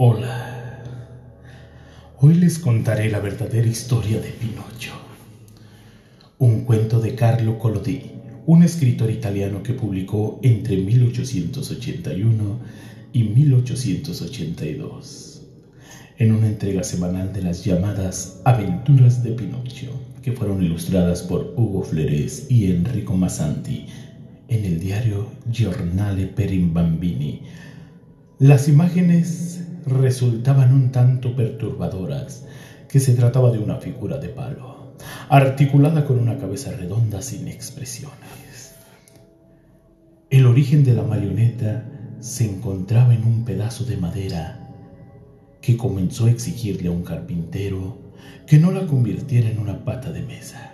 Hola. Hoy les contaré la verdadera historia de Pinocho. Un cuento de Carlo Collodi, un escritor italiano que publicó entre 1881 y 1882, en una entrega semanal de las llamadas Aventuras de Pinocho, que fueron ilustradas por Hugo Fleres y Enrico Massanti en el diario Giornale per i Bambini. Las imágenes resultaban un tanto perturbadoras, que se trataba de una figura de palo, articulada con una cabeza redonda sin expresiones. El origen de la marioneta se encontraba en un pedazo de madera que comenzó a exigirle a un carpintero que no la convirtiera en una pata de mesa.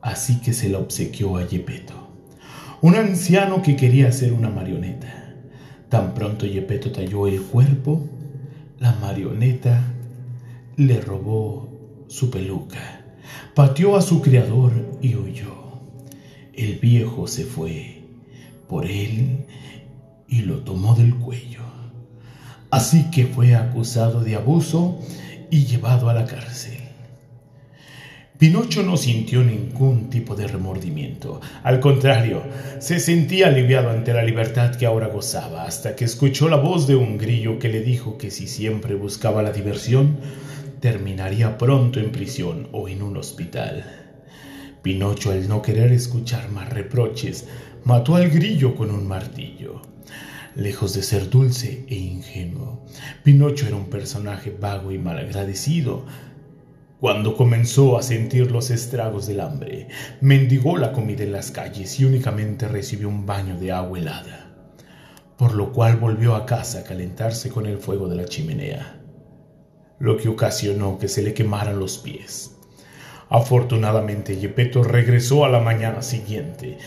Así que se la obsequió a Yepeto, un anciano que quería hacer una marioneta. Tan pronto Yepeto talló el cuerpo, la marioneta le robó su peluca, pateó a su criador y huyó. El viejo se fue por él y lo tomó del cuello. Así que fue acusado de abuso y llevado a la cárcel. Pinocho no sintió ningún tipo de remordimiento. Al contrario, se sentía aliviado ante la libertad que ahora gozaba, hasta que escuchó la voz de un grillo que le dijo que si siempre buscaba la diversión, terminaría pronto en prisión o en un hospital. Pinocho, al no querer escuchar más reproches, mató al grillo con un martillo. Lejos de ser dulce e ingenuo, Pinocho era un personaje vago y malagradecido, cuando comenzó a sentir los estragos del hambre, mendigó la comida en las calles y únicamente recibió un baño de agua helada, por lo cual volvió a casa a calentarse con el fuego de la chimenea, lo que ocasionó que se le quemaran los pies. Afortunadamente, Yepeto regresó a la mañana siguiente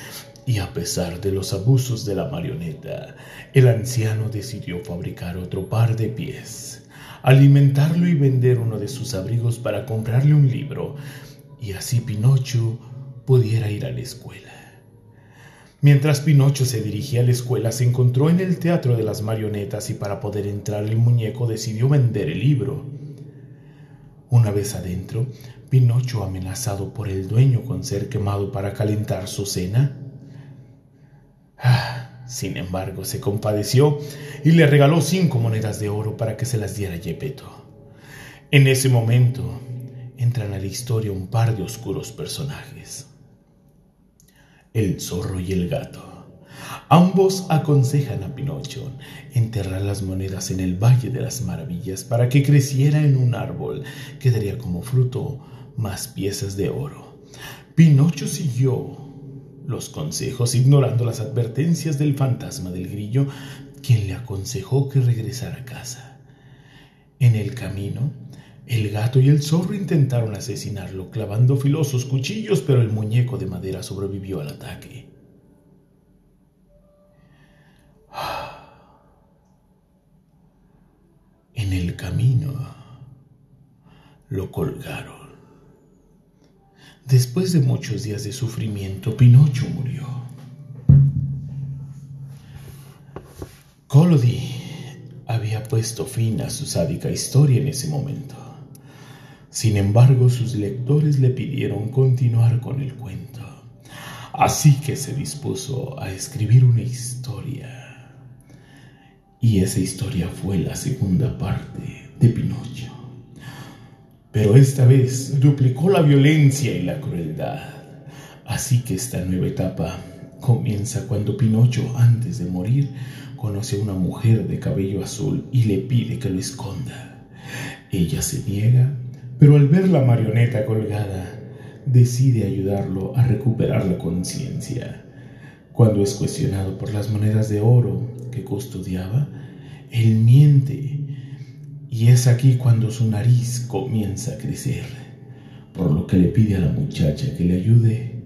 y a pesar de los abusos de la marioneta, el anciano decidió fabricar otro par de pies alimentarlo y vender uno de sus abrigos para comprarle un libro, y así Pinocho pudiera ir a la escuela. Mientras Pinocho se dirigía a la escuela, se encontró en el teatro de las marionetas y para poder entrar el muñeco decidió vender el libro. Una vez adentro, Pinocho, amenazado por el dueño con ser quemado para calentar su cena, sin embargo, se compadeció y le regaló cinco monedas de oro para que se las diera Yepeto. En ese momento entran a la historia un par de oscuros personajes. El zorro y el gato. Ambos aconsejan a Pinocho enterrar las monedas en el Valle de las Maravillas para que creciera en un árbol que daría como fruto más piezas de oro. Pinocho siguió los consejos, ignorando las advertencias del fantasma del grillo, quien le aconsejó que regresara a casa. En el camino, el gato y el zorro intentaron asesinarlo clavando filosos cuchillos, pero el muñeco de madera sobrevivió al ataque. En el camino lo colgaron. Después de muchos días de sufrimiento, Pinocho murió. Collodi había puesto fin a su sádica historia en ese momento. Sin embargo, sus lectores le pidieron continuar con el cuento. Así que se dispuso a escribir una historia. Y esa historia fue la segunda parte de Pinocho pero esta vez duplicó la violencia y la crueldad. Así que esta nueva etapa comienza cuando Pinocho, antes de morir, conoce a una mujer de cabello azul y le pide que lo esconda. Ella se niega, pero al ver la marioneta colgada, decide ayudarlo a recuperar la conciencia. Cuando es cuestionado por las monedas de oro que custodiaba, él miente y es aquí cuando su nariz comienza a crecer, por lo que le pide a la muchacha que le ayude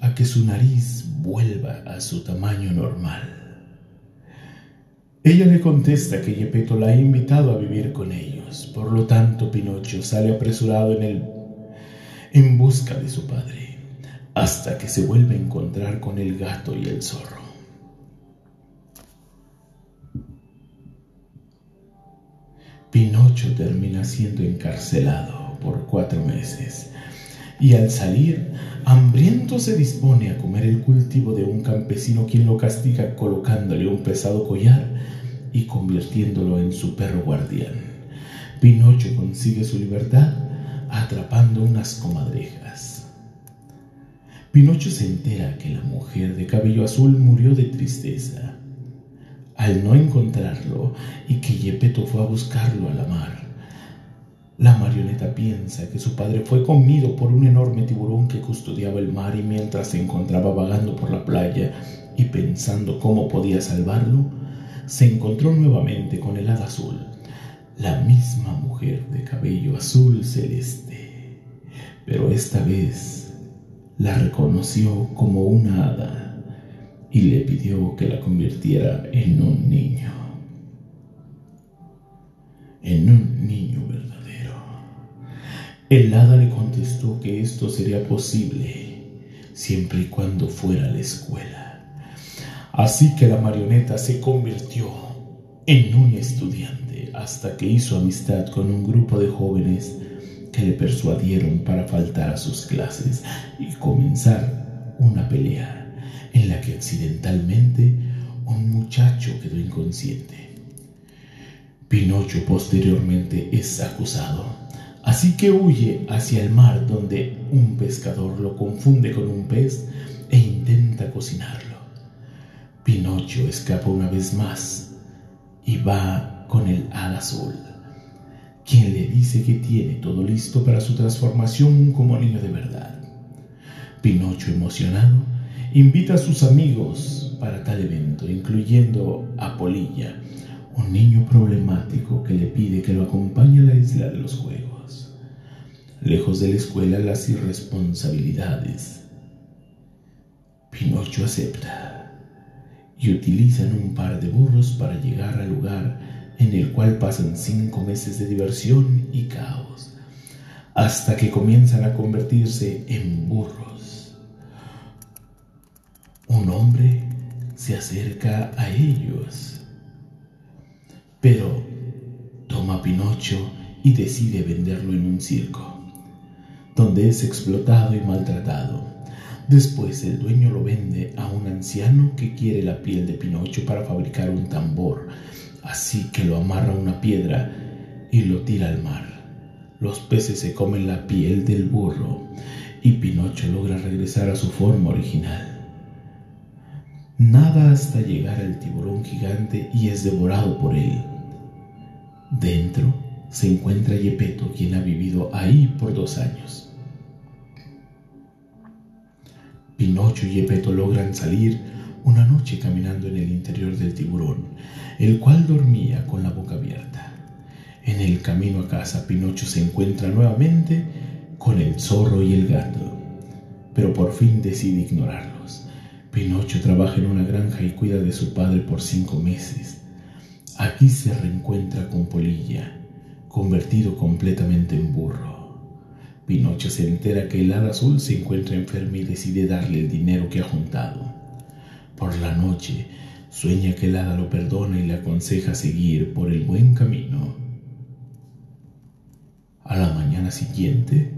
a que su nariz vuelva a su tamaño normal. Ella le contesta que Gepetto la ha invitado a vivir con ellos, por lo tanto Pinocho sale apresurado en el en busca de su padre, hasta que se vuelve a encontrar con el gato y el zorro. Pinocho termina siendo encarcelado por cuatro meses y al salir, hambriento se dispone a comer el cultivo de un campesino quien lo castiga colocándole un pesado collar y convirtiéndolo en su perro guardián. Pinocho consigue su libertad atrapando unas comadrejas. Pinocho se entera que la mujer de cabello azul murió de tristeza al no encontrarlo y que Yepeto fue a buscarlo a la mar. La marioneta piensa que su padre fue comido por un enorme tiburón que custodiaba el mar y mientras se encontraba vagando por la playa y pensando cómo podía salvarlo, se encontró nuevamente con el hada azul, la misma mujer de cabello azul celeste, pero esta vez la reconoció como una hada y le pidió que la convirtiera en un niño, en un niño el hada le contestó que esto sería posible siempre y cuando fuera a la escuela. Así que la marioneta se convirtió en un estudiante hasta que hizo amistad con un grupo de jóvenes que le persuadieron para faltar a sus clases y comenzar una pelea en la que accidentalmente un muchacho quedó inconsciente. Pinocho posteriormente es acusado Así que huye hacia el mar donde un pescador lo confunde con un pez e intenta cocinarlo. Pinocho escapa una vez más y va con el hada azul, quien le dice que tiene todo listo para su transformación como niño de verdad. Pinocho, emocionado, invita a sus amigos para tal evento, incluyendo a Polilla, un niño problemático que le pide que lo acompañe a la isla de los juegos lejos de la escuela las irresponsabilidades. Pinocho acepta y utilizan un par de burros para llegar al lugar en el cual pasan cinco meses de diversión y caos, hasta que comienzan a convertirse en burros. Un hombre se acerca a ellos, pero toma a Pinocho y decide venderlo en un circo donde es explotado y maltratado. Después el dueño lo vende a un anciano que quiere la piel de Pinocho para fabricar un tambor, así que lo amarra a una piedra y lo tira al mar. Los peces se comen la piel del burro y Pinocho logra regresar a su forma original. Hasta llegar al tiburón gigante y es devorado por él. Dentro se encuentra Yepeto, quien ha vivido ahí por dos años. Pinocho y Epeto logran salir una noche caminando en el interior del tiburón, el cual dormía con la boca abierta. En el camino a casa, Pinocho se encuentra nuevamente con el zorro y el gato, pero por fin decide ignorarlos. Pinocho trabaja en una granja y cuida de su padre por cinco meses. Aquí se reencuentra con Polilla, convertido completamente en burro. Pinocho se entera que el hada azul se encuentra enferma y decide darle el dinero que ha juntado. Por la noche, sueña que el hada lo perdona y le aconseja seguir por el buen camino. A la mañana siguiente,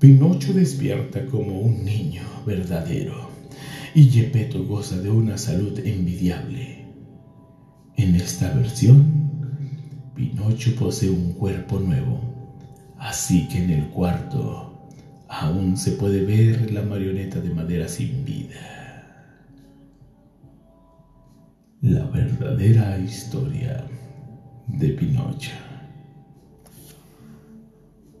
Pinocho despierta como un niño verdadero y Gepetto goza de una salud envidiable. En esta versión, Pinocho posee un cuerpo nuevo Así que en el cuarto aún se puede ver la marioneta de madera sin vida. La verdadera historia de Pinocho.